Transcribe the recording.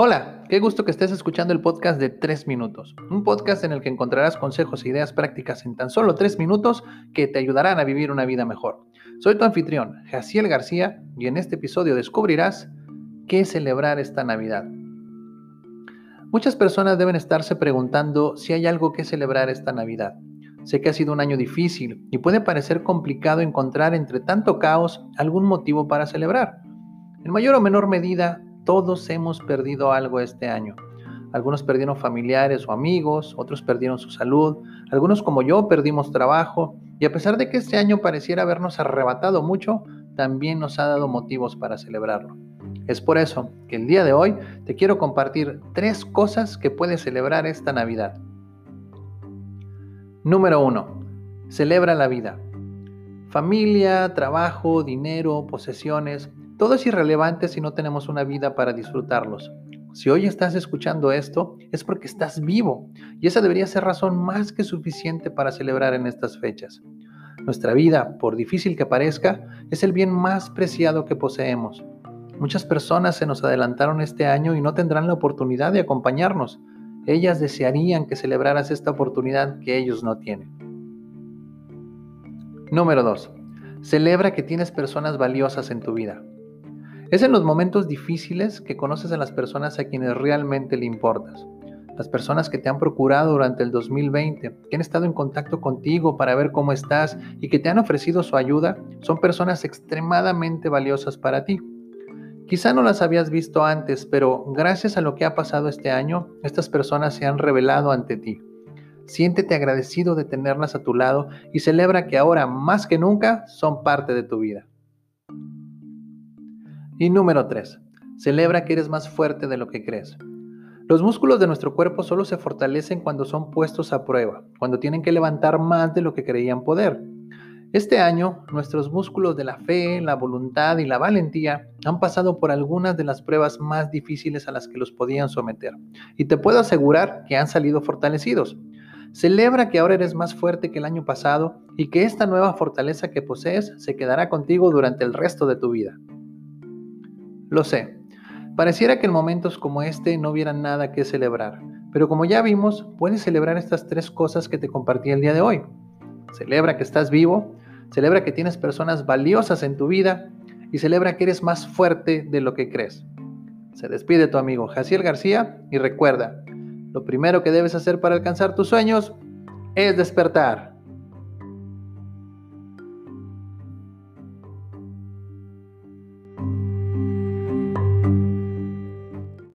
Hola, qué gusto que estés escuchando el podcast de 3 minutos, un podcast en el que encontrarás consejos e ideas prácticas en tan solo 3 minutos que te ayudarán a vivir una vida mejor. Soy tu anfitrión, Jaciel García, y en este episodio descubrirás qué celebrar esta Navidad. Muchas personas deben estarse preguntando si hay algo que celebrar esta Navidad. Sé que ha sido un año difícil y puede parecer complicado encontrar entre tanto caos algún motivo para celebrar. En mayor o menor medida, todos hemos perdido algo este año. Algunos perdieron familiares o amigos, otros perdieron su salud, algunos como yo perdimos trabajo y a pesar de que este año pareciera habernos arrebatado mucho, también nos ha dado motivos para celebrarlo. Es por eso que el día de hoy te quiero compartir tres cosas que puedes celebrar esta Navidad. Número 1. Celebra la vida. Familia, trabajo, dinero, posesiones, todo es irrelevante si no tenemos una vida para disfrutarlos. Si hoy estás escuchando esto, es porque estás vivo y esa debería ser razón más que suficiente para celebrar en estas fechas. Nuestra vida, por difícil que parezca, es el bien más preciado que poseemos. Muchas personas se nos adelantaron este año y no tendrán la oportunidad de acompañarnos. Ellas desearían que celebraras esta oportunidad que ellos no tienen. Número 2. Celebra que tienes personas valiosas en tu vida. Es en los momentos difíciles que conoces a las personas a quienes realmente le importas. Las personas que te han procurado durante el 2020, que han estado en contacto contigo para ver cómo estás y que te han ofrecido su ayuda, son personas extremadamente valiosas para ti. Quizá no las habías visto antes, pero gracias a lo que ha pasado este año, estas personas se han revelado ante ti. Siéntete agradecido de tenerlas a tu lado y celebra que ahora más que nunca son parte de tu vida. Y número 3. Celebra que eres más fuerte de lo que crees. Los músculos de nuestro cuerpo solo se fortalecen cuando son puestos a prueba, cuando tienen que levantar más de lo que creían poder. Este año, nuestros músculos de la fe, la voluntad y la valentía han pasado por algunas de las pruebas más difíciles a las que los podían someter. Y te puedo asegurar que han salido fortalecidos. Celebra que ahora eres más fuerte que el año pasado y que esta nueva fortaleza que posees se quedará contigo durante el resto de tu vida. Lo sé, pareciera que en momentos como este no hubiera nada que celebrar, pero como ya vimos, puedes celebrar estas tres cosas que te compartí el día de hoy. Celebra que estás vivo, celebra que tienes personas valiosas en tu vida y celebra que eres más fuerte de lo que crees. Se despide tu amigo Jaciel García y recuerda, lo primero que debes hacer para alcanzar tus sueños es despertar.